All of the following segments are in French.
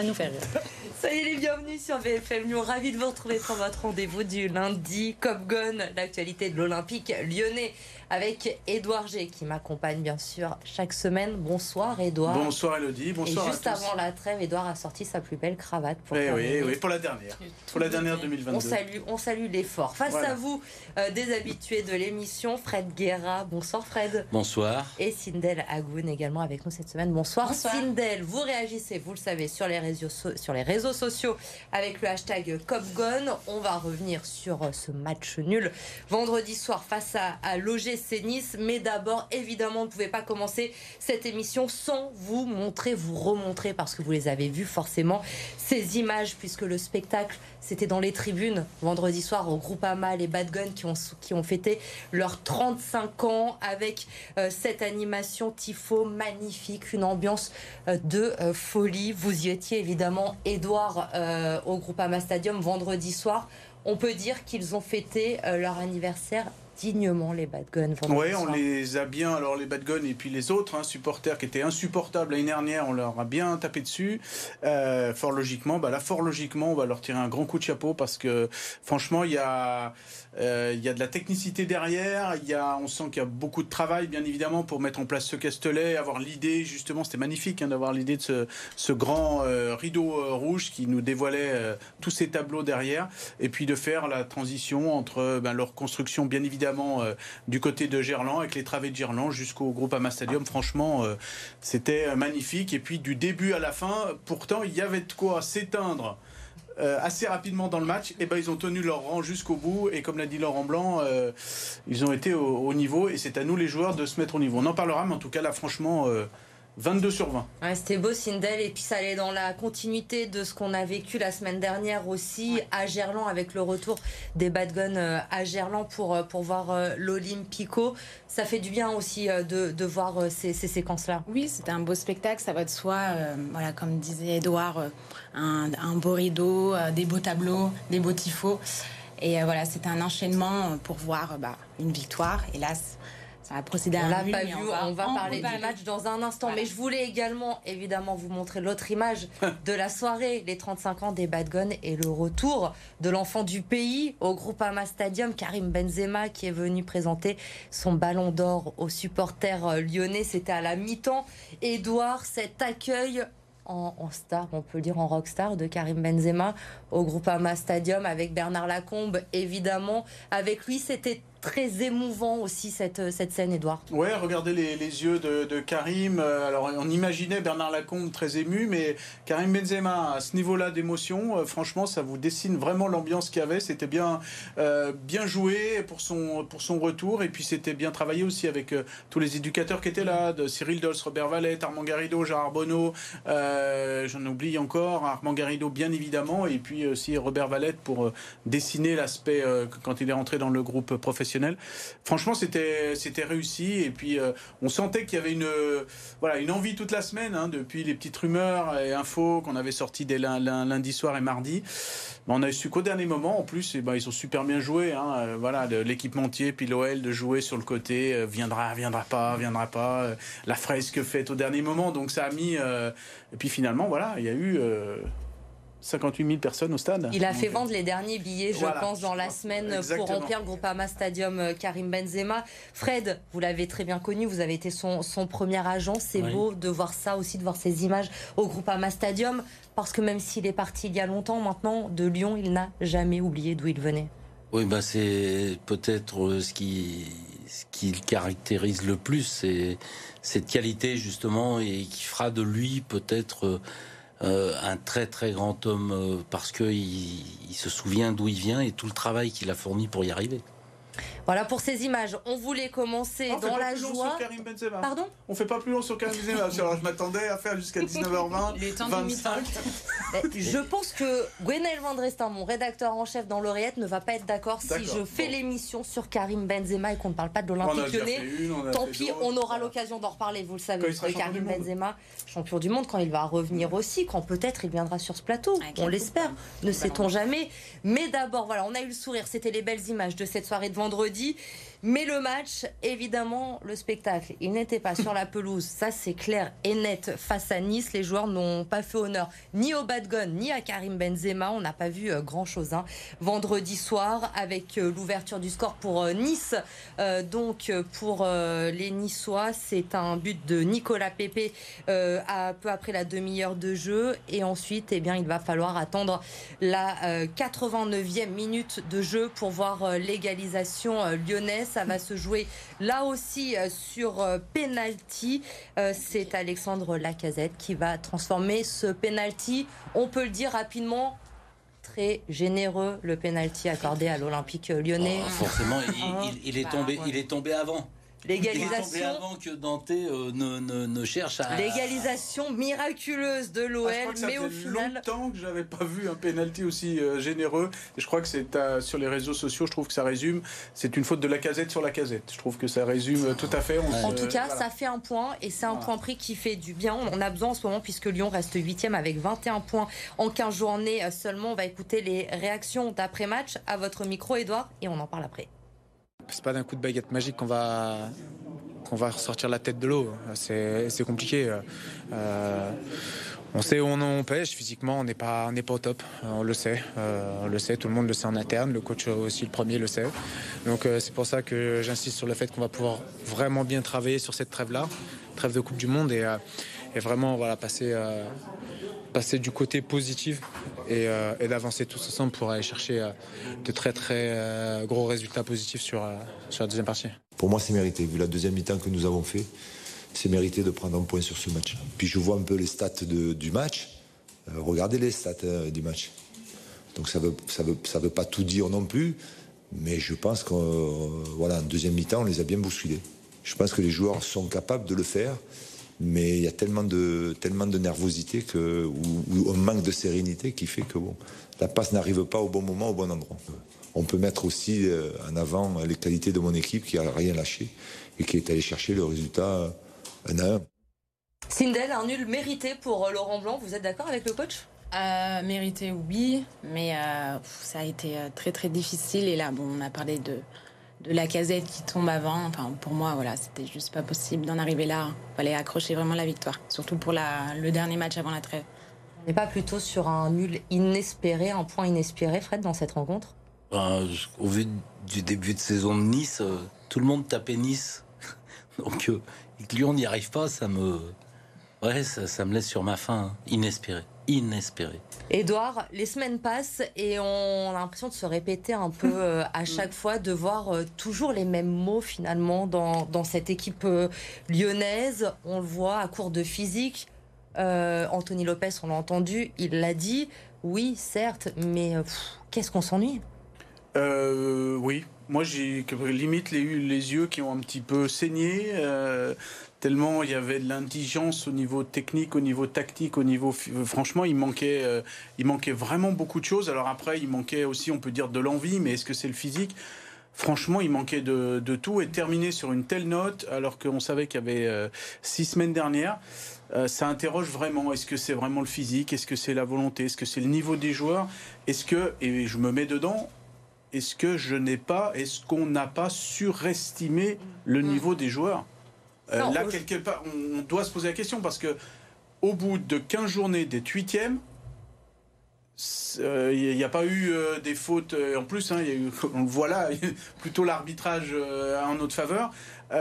va nous Soyez les bienvenus sur BFM Lyon. Ravi de vous retrouver pour votre rendez-vous du lundi. Cop Gun, l'actualité de l'Olympique lyonnais avec Édouard G qui m'accompagne bien sûr chaque semaine. Bonsoir Édouard. Bonsoir Elodie, bonsoir Et juste avant la trêve, Édouard a sorti sa plus belle cravate pour eh oui, oui, pour la dernière. Pour la dernière 2022. On salue, on salue l'effort. Face à vous, euh, des habitués de l'émission, Fred Guerra. Bonsoir Fred. Bonsoir. Et Sindel Agoun également avec nous cette semaine. Bonsoir, bonsoir. Sindel. Vous réagissez, vous le savez, sur les réseaux, sur les réseaux sociaux avec le hashtag CopGone. On va revenir sur euh, ce match nul vendredi soir face à, à l'OGC Nice. Mais d'abord, évidemment, on ne pouvait pas commencer cette émission sans vous montrer, vous remontrer, parce que vous les avez vus forcément, ces images, puisque le spectacle, c'était dans les tribunes vendredi soir au groupe Ama, les Bad Guns qui ont, qui ont fêté leurs 35 ans avec euh, cette animation tifo magnifique, une ambiance euh, de euh, folie. Vous y étiez évidemment, Edouard, au groupe Ama Stadium vendredi soir. On peut dire qu'ils ont fêté leur anniversaire dignement les Bad Guns. Oui, on les a bien, alors les Bad Guns et puis les autres hein, supporters qui étaient insupportables l'année dernière, on leur a bien tapé dessus. Euh, fort logiquement, bah là, fort logiquement, on va leur tirer un grand coup de chapeau parce que franchement, il y a euh, il y a de la technicité derrière, il y a, on sent qu'il y a beaucoup de travail, bien évidemment, pour mettre en place ce castelet, avoir l'idée, justement, c'était magnifique hein, d'avoir l'idée de ce, grand euh, rideau euh, rouge qui nous dévoilait tous ces tableaux derrière, et puis de faire la transition entre ben, leur construction, bien évidemment, du côté de Gerland, avec les travées de Gerland, jusqu'au groupe Ama Stadium. Franchement, c'était magnifique. Et puis du début à la fin, pourtant, il y avait de quoi s'éteindre euh, assez rapidement dans le match, et eh ben, ils ont tenu leur rang jusqu'au bout. Et comme l'a dit Laurent Blanc, euh, ils ont été au, niveau. Et c'est à nous, les joueurs, de se mettre au niveau. On en parlera, mais en tout cas, là, franchement. 22 euh, sur 20. C'était beau, Sindel. Et puis ça allait dans la continuité de ce qu'on a vécu la semaine dernière aussi à Gerland avec le retour des Bad Guns à Gerland pour, pour voir l'Olympico. Ça fait du bien aussi de, de voir ces, ces séquences-là. Oui, c'était un beau spectacle, ça va de soi. voilà, comme disait Edouard un, beau rideau, euh, des beaux tableaux, des beaux tifos. Et euh, voilà, c'était un enchaînement pour voir bah, une victoire. Hélas, ça a procédé à on l'a pas vu, on va, parler du match dans un instant. Mais je voulais également, évidemment, vous montrer l'autre image de la soirée, les 35 ans des Bad Guns et le retour de l'enfant du pays au Groupama Stadium, Karim Benzema, qui est venu présenter son ballon d'or aux supporters euh, lyonnais. C'était à la mi-temps. Edouard, cet accueil en, star, on peut le dire en rockstar, de Karim Benzema au Groupama Stadium avec Bernard Lacombe, évidemment. Avec lui, c'était très émouvant aussi cette, cette scène, Edouard. Ouais, regardez les, les yeux de, de, Karim. Euh, alors, on imaginait Bernard Lacombe très ému, mais Karim Benzema, à ce niveau-là d'émotion, euh, franchement, ça vous dessine vraiment l'ambiance qu'il y avait. C'était bien, euh, bien joué pour son, pour son retour, et puis c'était bien travaillé aussi avec tous les éducateurs qui étaient là, de Cyril Dols, Robert Valette, Armand Garrido, Gérard Bonneau, j'en oublie encore, Armand Garrido bien évidemment, et puis aussi Robert Valette pour dessiner l'aspect quand il est rentré dans le groupe professionnel Franchement, c'était c'était réussi et puis euh, on sentait qu'il y avait une voilà une envie toute la semaine hein, depuis les petites rumeurs et infos qu'on avait sorties dès lundi soir et mardi. on a su qu'au dernier moment, en plus, eh ben, ils ont super bien joué. Hein, euh, voilà, l'équipementier puis l'OL de jouer sur le côté, euh, viendra, viendra pas, viendra pas. la fresque faite au dernier moment, donc ça a mis. et puis finalement, voilà, il y a eu 58 000 personnes au stade. Il a fait vendre les derniers billets, je pense, dans la semaine pour remplir le Groupama Stadium euh, Karim Benzema. Fred, vous l'avez très bien connu, vous avez été son, premier agent. C'est beau de voir ça aussi, de voir ces images au Groupama Stadium, parce que même s'il est parti il y a longtemps maintenant de Lyon, il n'a jamais oublié d'où il venait. Oui, ben c'est peut-être euh, ce qui, ce qui le caractérise le plus, c'est cette qualité justement et qui fera de lui peut-être euh, un très très grand homme euh, parce qu'il il se souvient d'où il vient et tout le travail qu'il a fourni pour y arriver. Voilà pour ces images. On voulait commencer dans la joie. Pardon? On fait pas plus long sur Karim Benzema. Alors, je m'attendais à faire jusqu'à 19h20. Il est temps 25. je pense que Gwenaël Vandrestin, mon rédacteur en chef dans l'Oreillette, ne va pas être d'accord si je fais l'émission sur Karim Benzema et qu'on ne parle pas de l'Olympique Lyonnais. Tant pis, on aura l'occasion d'en reparler, vous le savez, de Karim Benzema, champion du monde, quand il va revenir aussi, quand peut-être il viendra sur ce plateau. on l'espère, ne sait-on jamais. Mais d'abord, voilà, on a eu le sourire, c'était les belles images de cette soirée de vendredi vendredi. Mais le match, évidemment, le spectacle, il n'était pas sur la pelouse. Ça, c'est clair et net. Face à Nice, les joueurs n'ont pas fait honneur ni au bad gun, ni à Karim Benzema. On n'a pas vu euh, grand-chose. Hein. Vendredi soir, avec euh, l'ouverture du score pour euh, Nice. donc, pour les Niçois, c'est un but de Nicolas Pepe à peu après la demi-heure de jeu. Et ensuite, eh bien, il va falloir attendre la 89e minute de jeu pour voir l'égalisation lyonnaise ça va se jouer là aussi euh, sur euh, penalty. Euh, c'est Alexandre Lacazette qui va transformer ce penalty. On peut le dire rapidement, très généreux le penalty accordé à l'Olympique lyonnais. Oh, forcément, il, est tombé, il est tombé avant. L'égalisation. avant que Dante euh, ne, cherche à. L'égalisation miraculeuse de l'OL, ah, mais au final. longtemps que j'avais pas vu un penalty aussi euh, généreux. Et je crois que c'est sur les réseaux sociaux, je trouve que ça résume. C'est une faute de la casette sur la casette. Je trouve que ça résume tout à fait. en tout cas, ça fait un point et c'est un point pris qui fait du bien. On a besoin en ce moment puisque Lyon reste 8 avec 21 points en 15 journées seulement. On va écouter les réactions d'après-match à votre micro, Edouard, et on en parle après. C'est pas d'un coup de baguette magique qu'on va qu'on va ressortir la tête de l'eau. C'est compliqué. Euh, on sait où on, pêche. Physiquement, on n'est pas, pas au top, on le sait, euh, on le sait, tout le monde le sait en interne, le coach aussi le premier le sait. Donc euh, c'est pour ça que j'insiste sur le fait qu'on va pouvoir vraiment bien travailler sur cette trêve-là, trêve de Coupe du Monde. Et, et vraiment voilà passer passer du côté positif euh, et, d'avancer tous ensemble pour aller chercher euh, de très très euh, gros résultats positifs sur, sur la deuxième partie. Pour moi, c'est mérité. Vu la deuxième mi-temps que nous avons fait, c'est mérité de prendre un point sur ce match. Puis je vois un peu les stats du match. regardez les stats du match. Donc ça ne veut, ça veut, ça veut pas tout dire non plus, mais je pense qu'en voilà, deuxième mi-temps, on les a bien bousculés. Je pense que les joueurs sont capables de le faire mais il y a tellement de, tellement de nervosité que, ou, un manque de sérénité qui fait que bon, la passe n'arrive pas au bon moment, au bon endroit. On peut mettre aussi euh, en avant les qualités de mon équipe qui a rien lâché et qui est allé chercher le résultat un à un. Sindel, un nul mérité pour euh, Laurent Blanc. Vous êtes d'accord avec le coach? Euh, Mérité, oui, mais ça a été très très difficile. Et là, bon, on a parlé de, de la casette qui tombe avant. Enfin, pour moi, voilà, c'était juste pas possible d'en arriver là. Il fallait accrocher vraiment la victoire, surtout pour la, le dernier match avant la trêve. On n'est pas plutôt sur un nul inespéré, un point inespéré, Fred, dans cette rencontre? Ben, Au vu du début de saison de Nice, euh, tout le monde tapait Nice. Donc, euh, que Lyon n'y arrive pas, ça me, ouais, ça, me laisse sur ma faim, hein. inespéré inespéré. Edouard, les semaines passent et on a l'impression de se répéter un peu euh, à chaque fois, de voir euh, toujours les mêmes mots finalement dans, dans cette équipe euh, lyonnaise. On le voit à court de physique. Anthony Lopez, on l'a entendu, il l'a dit. Oui, certes, mais qu'est-ce qu'on s'ennuie? Oui, moi j'ai limite les, les yeux qui ont un petit peu saigné tellement il y avait de l'indigence au niveau technique, au niveau tactique, au niveau franchement il manquait euh, il manquait vraiment beaucoup de choses. Alors après il manquait aussi on peut dire de l'envie, mais est-ce que c'est le physique? Franchement, il manquait de, tout et terminer sur une telle note, alors qu'on savait qu'il y avait euh, six semaines dernières, euh, ça interroge vraiment. Est-ce que c'est vraiment le physique? Est-ce que c'est la volonté? Est-ce que c'est le niveau des joueurs? Est-ce que, et je me mets dedans, est-ce que je n'ai pas, est-ce qu'on n'a pas surestimé le mmh. niveau des joueurs? Euh, là, quelque part, on doit se poser la question parce que au bout de 15 journées d'être huitième, il euh, n'y a pas eu euh, des fautes. en plus, hein, y a eu, on le voit là, plutôt l'arbitrage en notre faveur.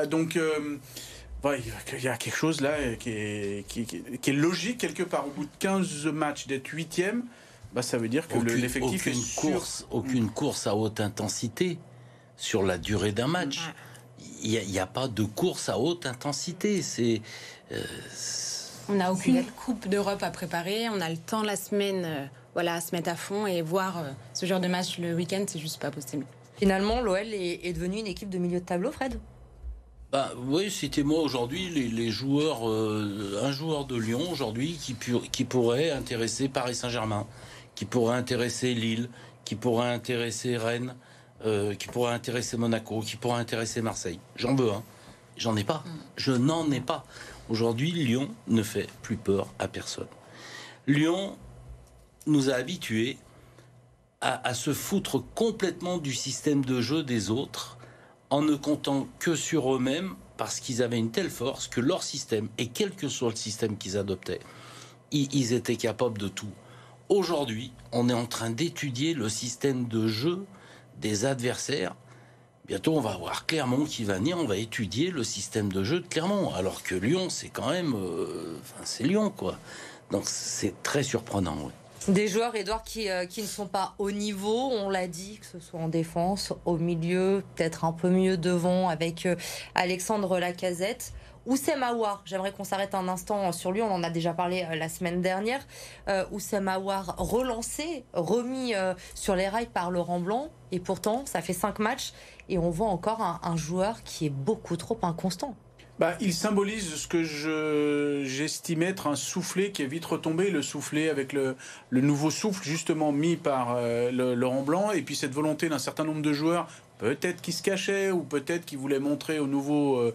donc, il y a quelque chose là qui est, qui, est, logique quelque part. Au bout de 15 matchs d'être huitième, bah, ça veut dire que l'effectif est course, Aucune course à haute intensité sur la durée d'un match il n'y a, pas de course à haute intensité. C'est. Euh, on n'a aucune Coupe d'Europe à préparer. On a le temps la semaine euh, voilà, à se mettre à fond et voir euh, ce genre de match le week-end, c'est juste pas possible. Finalement, l'OL est, est devenue une équipe de milieu de tableau, Fred? Bah, oui, c'était moi aujourd'hui les, joueurs, un joueur de Lyon aujourd'hui qui, qui pourrait intéresser Paris Saint-Germain, qui pourrait intéresser Lille, qui pourrait intéresser Rennes, euh, qui pourrait intéresser Monaco, qui pourrait intéresser Marseille. J'en veux, hein. J'en ai pas. Je n'en ai pas. Aujourd'hui, Lyon ne fait plus peur à personne. Lyon nous a habitués à, se foutre complètement du système de jeu des autres, en ne comptant que sur eux-mêmes, parce qu'ils avaient une telle force que leur système, et quel que soit le système qu'ils adoptaient, ils étaient capables de tout. Aujourd'hui, on est en train d'étudier le système de jeu des adversaires. Bientôt, on va voir Clermont qui va venir, on va étudier le système de jeu de Clermont. Alors que Lyon, c'est quand même. Euh, enfin, c'est Lyon, quoi. Donc, c'est très surprenant, Des joueurs, Edouard, qui, euh, qui, ne sont pas au niveau, on l'a dit, que ce soit en défense, au milieu, peut-être un peu mieux devant avec euh, Alexandre Lacazette. Oussem Aouar, j'aimerais qu'on s'arrête un instant sur lui, on en a déjà parlé euh, la semaine dernière. Euh, Oussem Aouar relancé, remis euh, sur les rails par Laurent Blanc, et pourtant ça fait cinq matchs et on voit encore un, joueur qui est beaucoup trop inconstant. Bah, il symbolise ce que j'estime être un soufflet qui est vite retombé, le soufflet avec le, nouveau souffle justement mis par Laurent Blanc, et puis cette volonté d'un certain nombre de joueurs Peut-être qu'il se cachait ou peut-être qu'il voulait montrer au nouveau, euh,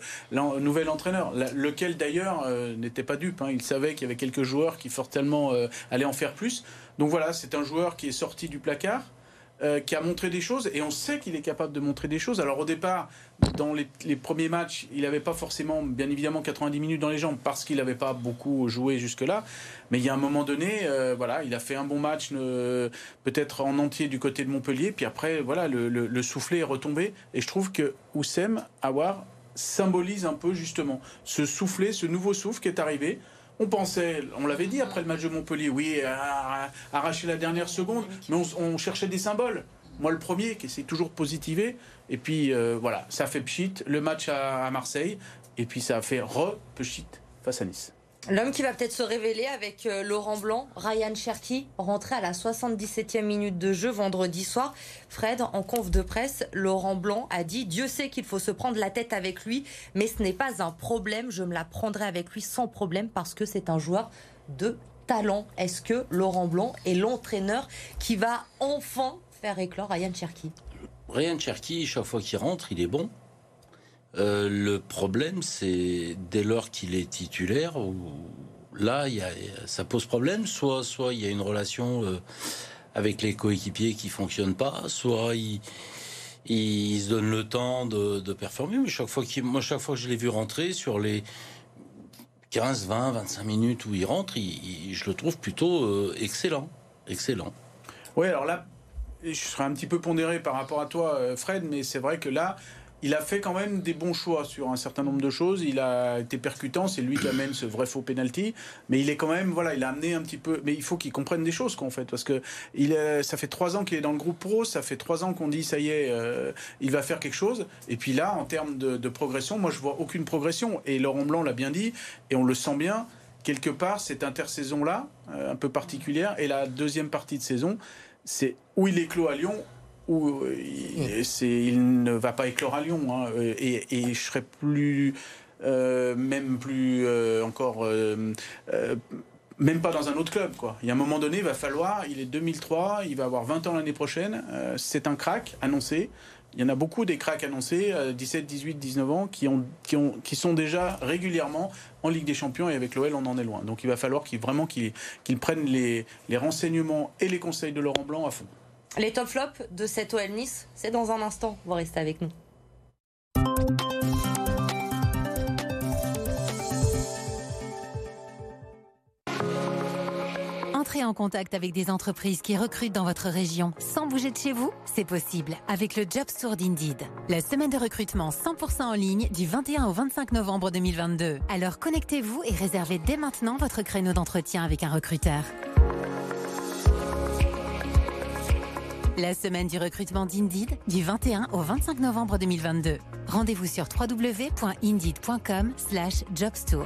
nouvel entraîneur, lequel d'ailleurs euh, n'était pas dupe. Hein. Il savait qu'il y avait quelques joueurs qui fortement euh, allaient en faire plus. Donc voilà, c'est un joueur qui est sorti du placard. Euh, qui a montré des choses et on sait qu'il est capable de montrer des choses. Alors au départ, dans les, premiers matchs, il n'avait pas forcément, bien évidemment, 90 minutes dans les jambes parce qu'il n'avait pas beaucoup joué jusque-là. Mais il y a un moment donné, euh, voilà, il a fait un bon match, peut-être en entier du côté de Montpellier. Puis après, voilà, le, le soufflet est retombé. Et je trouve que Oussem Aouar symbolise un peu justement ce soufflet, ce nouveau souffle qui est arrivé. On pensait, on l'avait dit après le match de Montpellier, oui, arracher la dernière seconde, mais on, cherchait des symboles. Moi, le premier, qui s'est toujours positivé. Et puis, euh, voilà, ça fait pchit, le match à, Marseille. Et puis, ça a fait re-pchit face à Nice. L'homme qui va peut-être se révéler avec euh, Laurent Blanc, Ryan Cherky, rentré à la 77e minute de jeu vendredi soir. Fred, en conf de presse, Laurent Blanc a dit Dieu sait qu'il faut se prendre la tête avec lui, mais ce n'est pas un problème. Je me la prendrai avec lui sans problème parce que c'est un joueur de talent. Est-ce que Laurent Blanc est l'entraîneur qui va enfin faire éclore Ryan Cherky Ryan Cherky, chaque fois qu'il rentre, il est bon. Euh, le problème, c'est dès lors qu'il est titulaire, là, ça pose problème. Soit, soit il y a une relation euh, avec les coéquipiers qui fonctionne pas, soit il, se donne le temps de, de performer. Mais chaque fois, moi, chaque fois que je l'ai vu rentrer sur les 15, 20, 25 minutes où il rentre, je le trouve plutôt euh, excellent, excellent. Oui, alors là, je serais un petit peu pondéré par rapport à toi, Fred, mais c'est vrai que là, il a fait quand même des bons choix sur un certain nombre de choses. Il a été percutant, c'est lui qui amène ce vrai faux penalty. Mais il est quand même, voilà, il a amené un petit peu. Mais il faut qu'il comprenne des choses, qu'en fait, parce que il ça fait trois ans qu'il est dans le groupe pro, ça fait trois ans qu'on dit ça y est, euh, il va faire quelque chose. Et puis là, en termes de, progression, moi je vois aucune progression. Et Laurent Blanc l'a bien dit, et on le sent bien. Quelque part, cette intersaison-là, euh, un peu particulière, et la deuxième partie de saison, c'est où il est clos à Lyon où euh, il, ne va pas éclore à Lyon. Hein, et, je serais plus, euh, même plus euh, encore, même pas dans un autre club. Il y a un moment donné, il va falloir, il est 2003, il va avoir 20 ans l'année prochaine, c'est un crack annoncé. Il y en a beaucoup des cracks annoncés, 17, 18, 19 ans, qui, ont, qui, ont, qui sont déjà régulièrement en Ligue des Champions et avec l'OL, on en est loin. Donc il va falloir vraiment qu'ils prennent les renseignements et les conseils de Laurent Blanc à fond. Les top flops de cette OL Nice, c'est dans un instant. Vous restez avec nous. Entrez en contact avec des entreprises qui recrutent dans votre région sans bouger de chez vous C'est possible avec le Job Tour d'Indeed. La semaine de recrutement 100% en ligne du 21 au 25 novembre 2022. Alors connectez-vous et réservez dès maintenant votre créneau d'entretien avec un recruteur. La semaine du recrutement d'Indeed du 21 au 25 novembre 2022. Rendez-vous sur www.indeed.com/jobstour.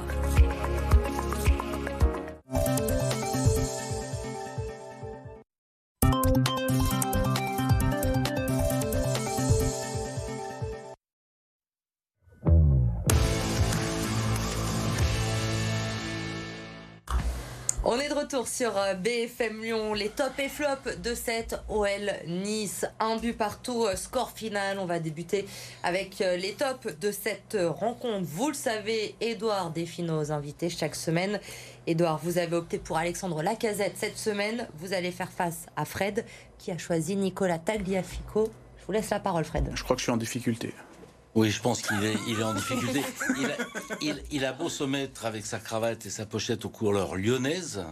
retour sur euh, BFM Lyon, les top et flop de cette OL Nice. Un but partout, euh, score final. On va débuter avec euh, les tops de cette rencontre. Vous le savez, Edouard défie nos invités chaque semaine. Edouard, vous avez opté pour Alexandre Lacazette cette semaine. Vous allez faire face à Fred qui a choisi Nicolas Tagliafico. Je vous laisse la parole, Fred. Je crois que je suis en difficulté. Oui, je pense qu'il est, en difficulté. Il a, beau se mettre avec sa cravate et sa pochette aux couleurs lyonnaises,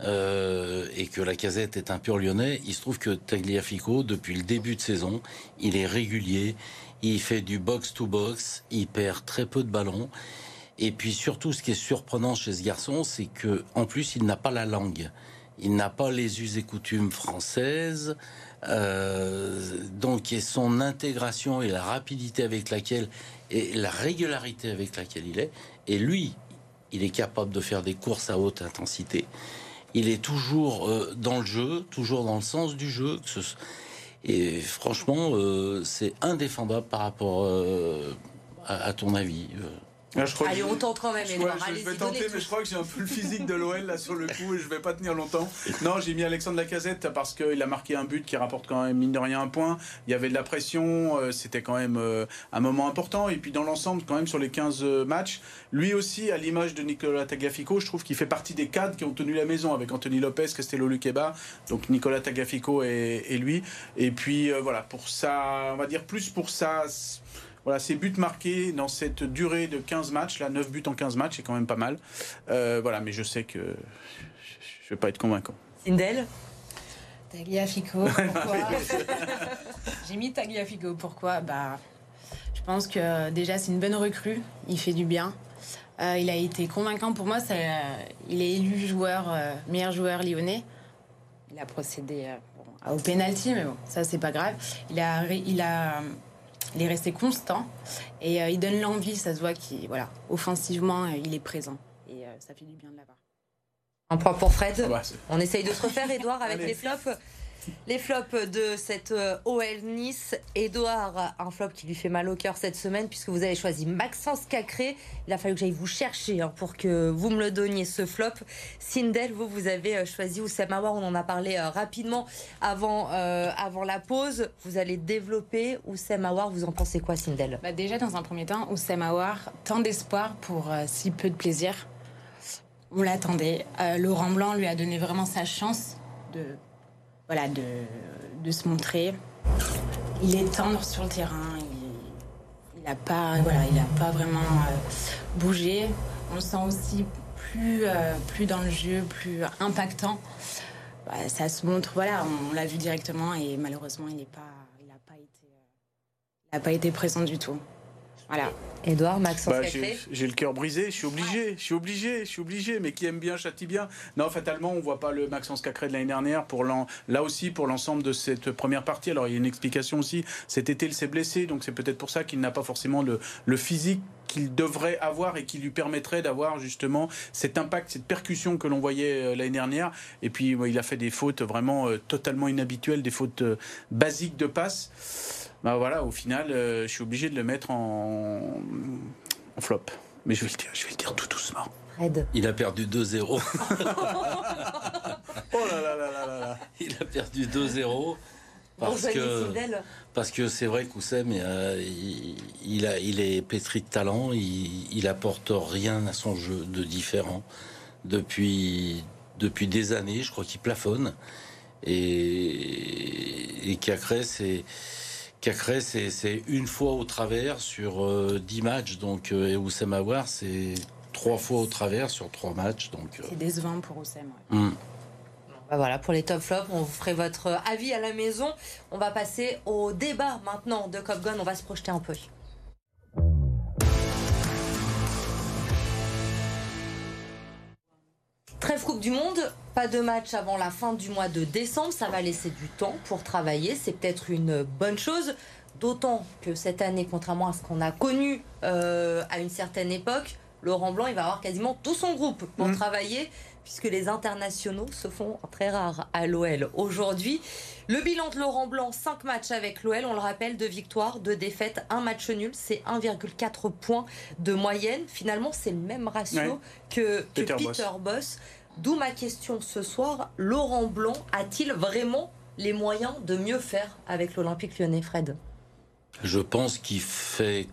euh, et que la casette est un pur lyonnais, il se trouve que Tagliafico, depuis le début de saison, il est régulier, il fait du box-to-box, il perd très peu de ballons. Et puis surtout, ce qui est surprenant chez ce garçon, c'est que en plus, il n'a pas la langue. Il n'a pas les us et coutumes françaises. Euh, donc, et son intégration et la rapidité avec laquelle et la régularité avec laquelle il est. Et lui, il est capable de faire des courses à haute intensité. Il est toujours euh, dans le jeu, toujours dans le sens du jeu. Et franchement, euh, c'est indéfendable par rapport à, ton avis. Ah, Allez, on tente quand même, je, je vais tenter, mais je crois que j'ai un peu le physique de l'OL là sur le coup et je vais pas tenir longtemps. Non, j'ai mis Alexandre Lacazette parce qu'il a marqué un but qui rapporte quand même mine de rien un point. Il y avait de la pression, euh, c'était quand même euh, un moment important. Et puis dans l'ensemble, quand même sur les 15 euh, matchs, lui aussi, à l'image de Nicolas Tagliafico, je trouve qu'il fait partie des cadres qui ont tenu la maison avec Anthony Lopez, Castello Luqueba, donc Nicolas Tagliafico et, et lui. Et puis voilà, pour ça, on va dire plus pour ça voilà, ses buts marqués dans cette durée de 15 matchs, là, 9 buts en 15 matchs, c'est quand même pas mal. Euh, voilà, mais je sais que je ne vais pas être convaincant. Indel Tagliafico, pourquoi J'ai mis Tagliafico, pourquoi? Bah, je pense que déjà c'est une bonne recrue, il fait du bien. Euh, il a été convaincant pour moi, ça, il est élu joueur, euh, meilleur joueur lyonnais. Il a procédé au penalty, mais bon, ça c'est pas grave. Il a, il a il est resté constant et euh, il donne l'envie, ça se voit qu'il, voilà, offensivement, euh, il est présent et euh, ça fait du bien de l'avoir. Un point pour Fred. Ah bah, On essaye de se refaire, Edouard, avec les flops. Les flops de cette euh, OL Nice. Edouard, un flop qui lui fait mal au cœur cette semaine puisque vous avez choisi Maxence Cacré. Il a fallu que j'aille vous chercher hein, pour que vous me le donniez ce flop. Sindel, vous, vous avez euh, choisi Oussem Aouar. On en a parlé euh, rapidement avant, la pause. Vous allez développer Oussem Aouar. Vous en pensez quoi, Sindel? Bah Déjà, dans un premier temps, Oussem Aouar, tant d'espoir pour si peu de plaisir. On l'attendait. Laurent Blanc lui a donné vraiment sa chance de voilà, de, de, se montrer. Il est tendre sur le terrain. Il n'a pas, voilà, pas vraiment euh, bougé. On le sent aussi plus, euh, plus dans le jeu, plus impactant. Bah, ça se montre, voilà, on, l'a vu directement et malheureusement, il n'a pas, pas, il pas été présent du tout. Voilà. Edouard, Maxence bah, J'ai le cœur brisé, je suis obligé, je suis obligé, je suis obligé, mais qui aime bien châtie bien. Non, fatalement, on voit pas le Maxence Cacré de l'année dernière, pour là aussi pour l'ensemble de cette première partie. Alors il y a une explication aussi, cet été il s'est blessé, donc c'est peut-être pour ça qu'il n'a pas forcément le, le physique qu'il devrait avoir et qui lui permettrait d'avoir justement cet impact, cette percussion que l'on voyait euh, l'année dernière. Et puis il a fait des fautes vraiment euh, totalement inhabituelles, des fautes euh, basiques de passe bah voilà, au final, euh, je suis obligé de le mettre en, flop. Mais je vais le dire, je vais le dire tout doucement. Il a perdu 2-0. oh là là là là là Il a perdu 2-0. Parce que, parce que c'est vrai qu'Oussem, euh, il, il, a, il est pétri de talent, il, il apporte rien à son jeu de différent. Depuis, depuis des années, je crois qu'il plafonne. Et, et Cacré, c'est Cacré, c'est une fois au travers sur 10 euh, matchs. Donc, euh, et Oussem Aouar, c'est trois fois au travers sur trois matchs. Donc, euh. C'est décevant pour Oussem. Hmm. Bah voilà, pour les top flops, on vous ferait votre avis à la maison. On va passer au débat maintenant de Cop Gun. On va se projeter un peu. Trêve Coupe du Monde, pas de match avant la fin du mois de décembre, ça va laisser du temps pour travailler, c'est peut-être une bonne chose, d'autant que cette année, contrairement à ce qu'on a connu euh, à une certaine époque, Laurent Blanc, il va avoir quasiment tout son groupe pour mmh. travailler, puisque les internationaux se font très rares à l'OL aujourd'hui. Le bilan de Laurent Blanc, 5 matchs avec l'OL, on le rappelle, deux victoires, deux défaites, un match nul, c'est 1,4 points de moyenne. Finalement, c'est le même ratio que, Peter, Boss. D'où ma question ce soir, Laurent Blanc a-t-il vraiment les moyens de mieux faire avec l'Olympique lyonnais, Fred? Je pense qu'il fait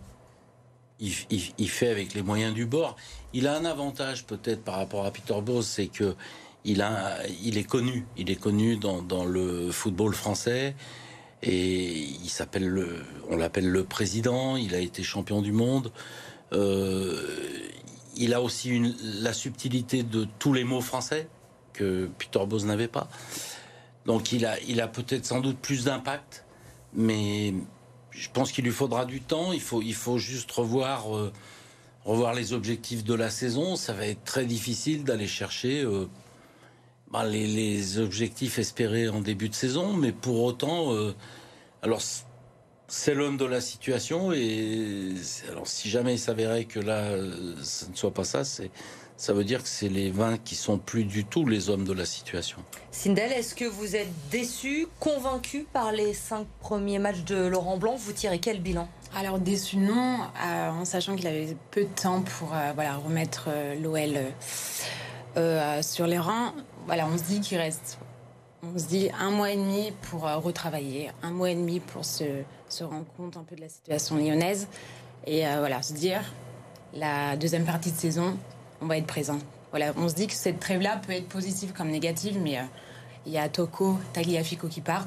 avec les moyens du bord. Il a un avantage peut-être par rapport à Peter Bosz, c'est que il, est connu. Il est connu dans, le football français. Et on l'appelle le président. Il a été champion du monde. Euh, il a aussi une, la subtilité de tous les mots français que Peter Bose n'avait pas. Donc il a, il a peut-être sans doute plus d'impact, mais je pense qu'il lui faudra du temps. Il faut, il faut juste revoir, euh, revoir les objectifs de la saison. Ça va être très difficile d'aller chercher euh, les, les, objectifs espérés en début de saison, mais pour autant, euh, alors c'est l'homme de la situation et alors si jamais il s'avérait que là, ce ne soit pas ça, c'est ça veut dire que c'est les 20 qui sont plus du tout les hommes de la situation. Sindel, est-ce que vous êtes déçu, convaincu par les cinq premiers matchs de Laurent Blanc? Vous tirez quel bilan? Alors déçu non, euh, en sachant qu'il avait peu de temps pour euh, voilà remettre euh, l'OL euh, sur les rangs. Voilà, on se dit qu'il reste, on se dit un mois et demi pour retravailler, un mois et demi pour se, rendre compte un peu de la situation lyonnaise et voilà se dire la deuxième partie de saison, on va être présent. Voilà, on se dit que cette trêve-là peut être positive comme négative, mais euh, il y a Toko, Tagliafico qui part.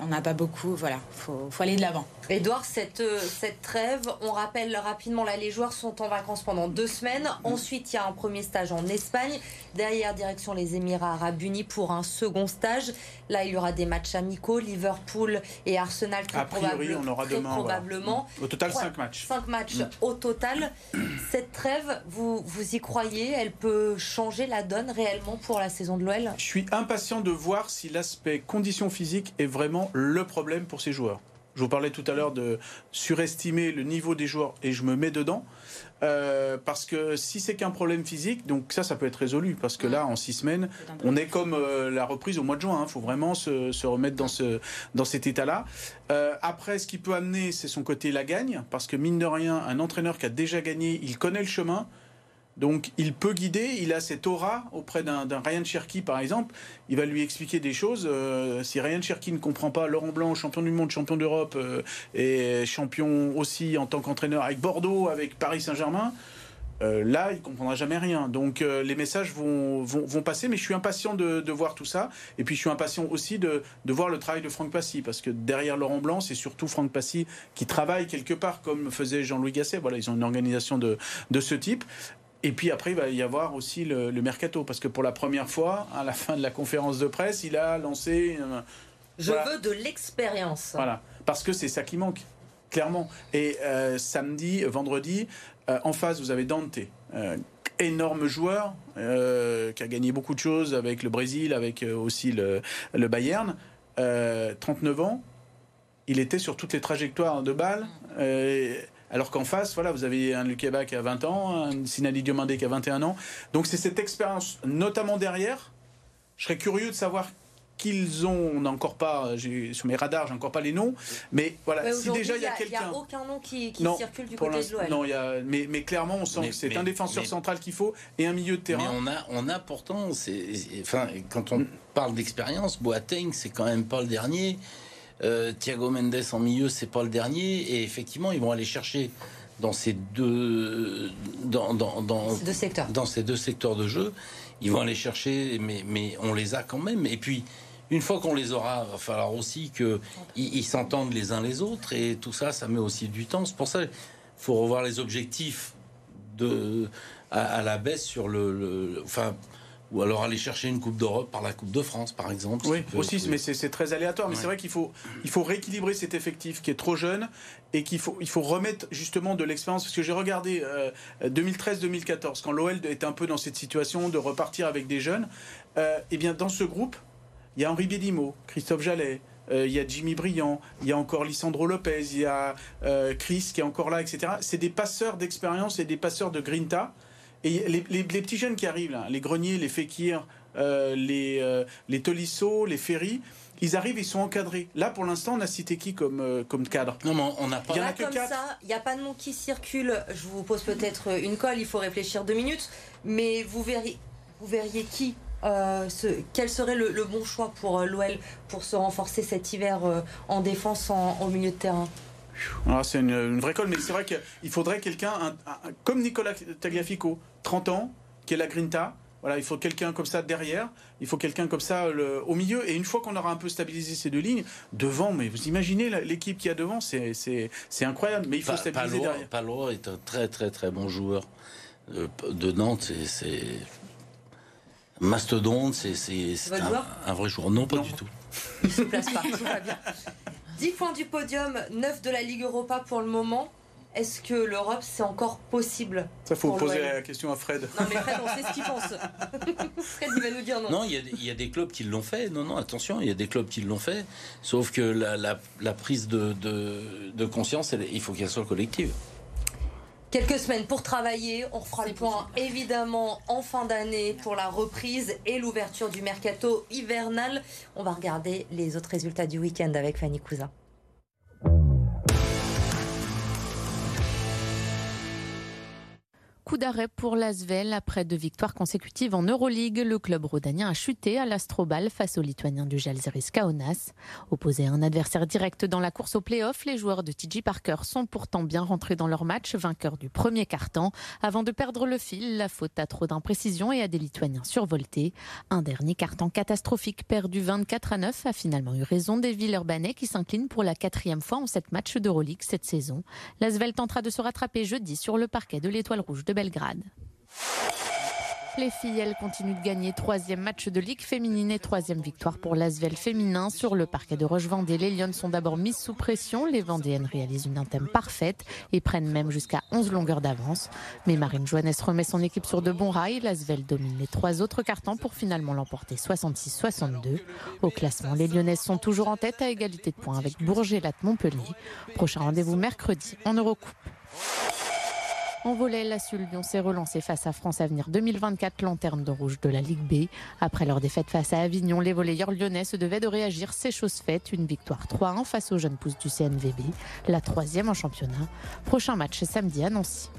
On n'a pas beaucoup, voilà, faut, faut aller de l'avant. Edouard, cette, euh, cette trêve, on rappelle rapidement, là, les joueurs sont en vacances pendant deux semaines. Ensuite, il y a un premier stage en Espagne. Derrière, direction les Émirats Arabes Unis pour un second stage. Là, il y aura des matchs amicaux, Liverpool et Arsenal. Très, a priori, on aura demain, probablement. Au total, cinq matchs. Cinq matchs mm. au total. Cette trêve, vous, vous y croyez? Elle peut changer la donne réellement pour la saison de l'OL Je suis impatient de voir si l'aspect condition physique est vraiment le problème pour ces joueurs. Je vous parlais tout à l'heure de surestimer le niveau des joueurs et je me mets dedans. Euh, parce que si c'est qu'un problème physique, donc ça, ça peut être résolu. Parce que là, en six semaines, on est comme euh, la reprise au mois de juin. Il hein. faut vraiment se, se, remettre dans, ce, dans cet état-là. Euh, après, ce qui peut amener, c'est son côté la gagne. Parce que mine de rien, un entraîneur qui a déjà gagné, il connaît le chemin. Donc il peut guider, il a cette aura auprès d'un Ryan Cherky par exemple, il va lui expliquer des choses. Euh, si Ryan Cherky ne comprend pas, Laurent Blanc, champion du monde, champion d'Europe euh, et champion aussi en tant qu'entraîneur avec Bordeaux, avec Paris Saint-Germain, euh, là, il comprendra jamais rien. Donc les messages vont, vont, passer, mais je suis impatient de, voir tout ça. Et puis je suis impatient aussi de, de voir le travail de Franck Passy, parce que derrière Laurent Blanc, c'est surtout Franck Passy qui travaille quelque part, comme faisait Jean-Louis Gasset. Voilà, ils ont une organisation de, de ce type. Et puis après, il va y avoir aussi le, mercato, parce que pour la première fois, à la fin de la conférence de presse, il a lancé. Je veux de l'expérience. Voilà, parce que c'est ça qui manque, clairement. Et euh, samedi, vendredi, euh, en face, vous avez Dante. Euh, énorme joueur qui a gagné beaucoup de choses avec le Brésil, avec aussi le, le Bayern. 39 ans, il était sur toutes les trajectoires de balles. Alors qu'en face, voilà, vous avez un Lukeba qui a 20 ans, un Sinali Diomandé qui a 21 ans. Donc c'est cette expérience, notamment derrière. Je serais curieux de savoir qu'ils ont, on n'a encore pas, sur mes radars, j'ai encore pas les noms, mais voilà, si déjà il y a, quelqu'un. Il n'y a aucun nom qui, circule du côté de l'OL. Non, y a, mais, mais, clairement, on sent que c'est un défenseur central qu'il faut et un milieu de terrain. Mais on a, on a pourtant, enfin, quand on parle d'expérience, Boateng, c'est quand même pas le dernier. Euh, Thiago Mendes en milieu, c'est pas le dernier. Et effectivement, ils vont aller chercher dans ces deux, dans, dans, dans, deux secteurs. dans ces deux secteurs de jeu, ils vont aller chercher, mais, mais on les a quand même. Et puis, une fois qu'on les aura, il va falloir aussi qu'ils ils, s'entendent les uns les autres. Et tout ça, ça met aussi du temps. C'est pour ça qu'il faut revoir les objectifs de, à, la baisse sur le, le enfin, ou alors aller chercher une Coupe d'Europe par la Coupe de France, par exemple. Oui, aussi, mais c'est très aléatoire. Mais c'est vrai qu'il faut, il faut rééquilibrer cet effectif qui est trop jeune et qu'il faut, il faut remettre justement de l'expérience. Parce que j'ai regardé 2013-2014, euh, quand l'OL était un peu dans cette situation de repartir avec des jeunes. Euh, et bien, dans ce groupe, il y a Henri Bédimo, Christophe Jallet, euh, il y a Jimmy Briand, il y a encore Lisandro Lopez, il y a euh, Chris qui est encore là, etc. C'est des passeurs d'expérience et des passeurs de grinta. Et les, petits jeunes qui arrivent, là, les Greniers, les Fekir, euh, les, euh, les Tolisso, les Ferry, ils arrivent, ils sont encadrés. Là, pour l'instant, on a cité qui comme, euh, comme cadre? Non, mais on n'a pas. Il y en a comme ça, il n'y a pas de nom qui circule. Je vous pose peut-être une colle, il faut réfléchir deux minutes. Mais vous verriez, vous verriez qui ce, quel serait le, bon choix pour l'OL pour se renforcer cet hiver en défense au milieu de terrain? C'est une, vraie colle, mais c'est vrai qu'il faudrait quelqu'un comme Nicolas Tagliafico, 30 ans, qui est la Grinta, Voilà, il faut quelqu'un comme ça derrière, il faut quelqu'un comme ça au milieu. Et une fois qu'on aura un peu stabilisé ces deux lignes, devant, mais vous imaginez l'équipe qui y a devant, c'est incroyable. Mais il faut stabiliser derrière. Palois est un très très très bon joueur de Nantes. C'est mastodonte, c'est un, un, vrai joueur. Non, pas du tout. Il se place pas, tout va bien. 10 points du podium, 9 de la Ligue Europa pour le moment. Est-ce que l'Europe, c'est encore possible Ça, faut poser la question à Fred. Non, mais Fred, on sait ce qu'il pense. Fred, il va nous dire non. Non, il y, a, des clubs qui l'ont fait. Non, non, attention, il y a des clubs qui l'ont fait. Sauf que la, prise de, de conscience, il faut qu'elle soit collective. Quelques semaines pour travailler. On refera le point évidemment en fin d'année pour la reprise et l'ouverture du mercato hivernal. On va regarder les autres résultats du week-end avec Fanny Cousin. Coup d'arrêt pour l'Asvel après deux victoires consécutives en Euroleague. Le club rhodanien a chuté à l'Astrobal face aux Lituaniens du Jalzeris Kaunas. Opposé à un adversaire direct dans la course au play-off, les joueurs de TJ Parker sont pourtant bien rentrés dans leur match, vainqueurs du premier quart-temps, avant de perdre le fil, la faute à trop d'imprécision et à des Lituaniens survoltés. Un dernier quart-temps catastrophique perdu 24 à 9 a finalement eu raison des Villeurbanais qui s'inclinent pour la quatrième fois en sept matchs d'Euroleague cette saison. L'Asvel tentera de se rattraper jeudi sur le parquet de l'Étoile Rouge de Belgrade. Les filles, continuent de gagner. Troisième match de Ligue féminine et troisième victoire pour l'Asvel féminin. Sur le parquet de Roche-Vendée, les Lyonnes sont d'abord mises sous pression. Les Vendéennes réalisent une intème parfaite et prennent même jusqu'à 11 longueurs d'avance. Mais Marine Joannès remet son équipe sur de bons rails. L'Asvel domine les trois autres cartons pour finalement l'emporter 66-62. Au classement, les Lyonnaises sont toujours en tête à égalité de points avec Bourget, Latte, Montpellier. Prochain rendez-vous mercredi en Eurocoupe. En volet, la Lyon s'est relancé face à France Avenir 2024, lanterne de rouge de la Ligue B. Après leur défaite face à Avignon, les volleyeurs lyonnais se devaient de réagir. C'est chose faite. Une victoire 3-1 face aux jeunes pousses du CNVB, la troisième en championnat. Prochain match samedi à Nancy.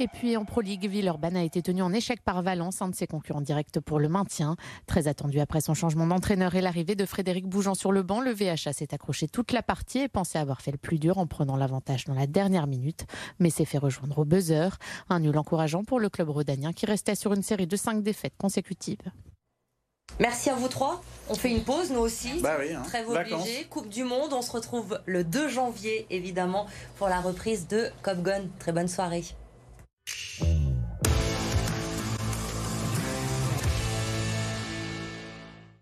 Et puis en Pro League, Villeurbanne a été tenu en échec par Valence, un de ses concurrents directs pour le maintien. Très attendu après son changement d'entraîneur et l'arrivée de Frédéric Bougeant sur le banc, le VHA s'est accroché toute la partie et pensait avoir fait le plus dur en prenant l'avantage dans la dernière minute, mais s'est fait rejoindre au buzzer. Un nul encourageant pour le club rhodanien qui restait sur une série de cinq défaites consécutives. Merci à vous trois. On fait une pause, nous aussi. Bah oui, hein. Très obligé. Coupe du Monde. On se retrouve le 2 janvier, évidemment, pour la reprise de Cop Gun. Très bonne soirée. Mm-hmm.